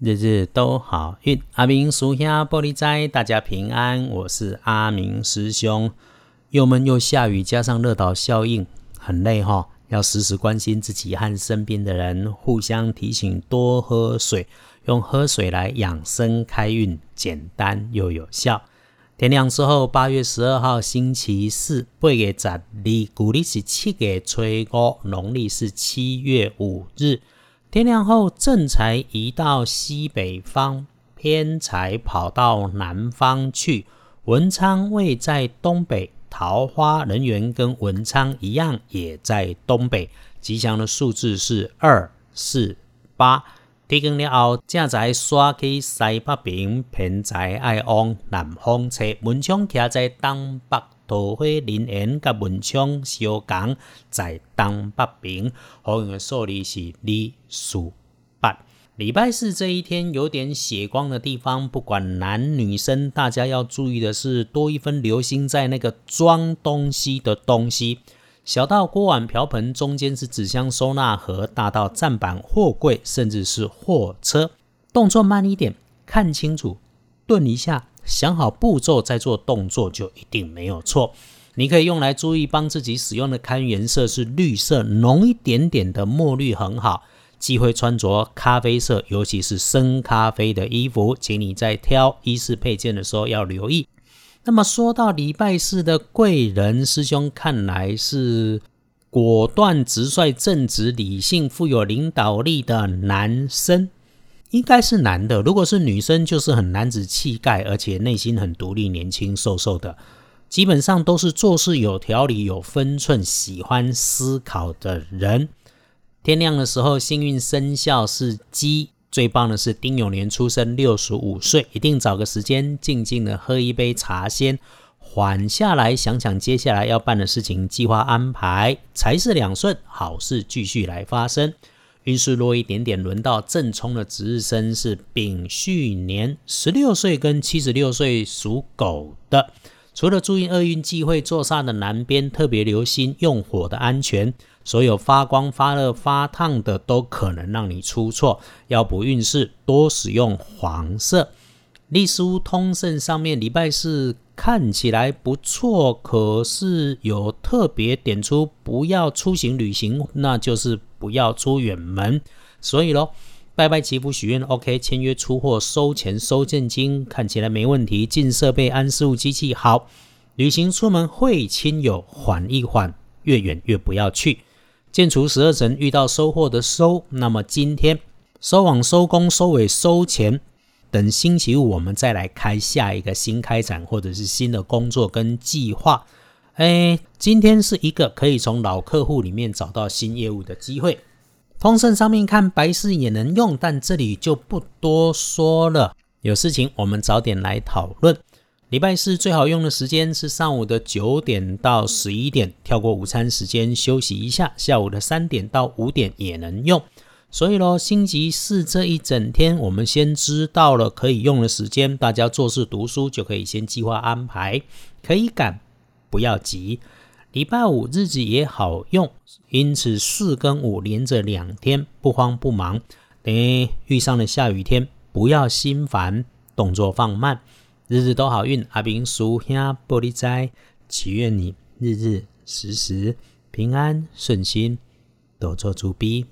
日日都好运，阿明属下玻璃斋，大家平安。我是阿明师兄。又闷又下雨，加上热岛效应，很累哈。要时时关心自己和身边的人，互相提醒多喝水，用喝水来养生开运，简单又有效。天亮之后，八月十二号星期四，八月十二，古历是七月初五，农历是七月五日。天亮后，正财移到西北方，偏财跑到南方去。文昌位在东北，桃花人员跟文昌一样，也在东北。吉祥的数字是二、四、八。天光了后，正财刷去西北边，偏财爱往南方车。文昌徛在东北。桃花林园甲文昌相共，在东北边，好运的数字是二、四、八。礼拜四这一天有点血光的地方，不管男女生，大家要注意的是，多一分留心在那个装东西的东西，小到锅碗瓢盆，中间是纸箱收纳盒，大到站板、货柜，甚至是货车，动作慢一点，看清楚，顿一下。想好步骤再做动作，就一定没有错。你可以用来注意帮自己使用的看颜色是绿色，浓一点点的墨绿很好。忌讳穿着咖啡色，尤其是深咖啡的衣服，请你在挑衣饰配件的时候要留意。那么说到礼拜四的贵人师兄，看来是果断、直率、正直、理性、富有领导力的男生。应该是男的，如果是女生，就是很男子气概，而且内心很独立、年轻、瘦瘦的，基本上都是做事有条理、有分寸、喜欢思考的人。天亮的时候，幸运生肖是鸡，最棒的是丁酉年出生，六十五岁，一定找个时间静静的喝一杯茶，先缓下来，想想接下来要办的事情，计划安排，财势两顺，好事继续来发生。运势弱一点点，轮到正冲的值日生是丙戌年，十六岁跟七十六岁属狗的。除了注意厄运忌讳坐煞的南边，特别留心用火的安全。所有发光、发热、发烫的都可能让你出错。要补运势，多使用黄色。历书通胜上面礼拜四看起来不错，可是有特别点出不要出行旅行，那就是不要出远门。所以咯，拜拜祈福许愿，OK，签约出货收钱收现金，看起来没问题。进设备安事务机器好，旅行出门会亲友缓一缓，越远越不要去。建除十二神遇到收获的收，那么今天收网收工收尾收钱。等星期五，我们再来开下一个新开展，或者是新的工作跟计划。哎，今天是一个可以从老客户里面找到新业务的机会。通胜上面看白事也能用，但这里就不多说了。有事情我们早点来讨论。礼拜四最好用的时间是上午的九点到十一点，跳过午餐时间休息一下。下午的三点到五点也能用。所以咯，星期四这一整天，我们先知道了可以用的时间，大家做事读书就可以先计划安排，可以赶，不要急。礼拜五日子也好用，因此四跟五连着两天，不慌不忙。等遇上了下雨天，不要心烦，动作放慢，日日都好运。阿明叔兄玻璃斋，祈愿你日日时时平安顺心，多做主逼。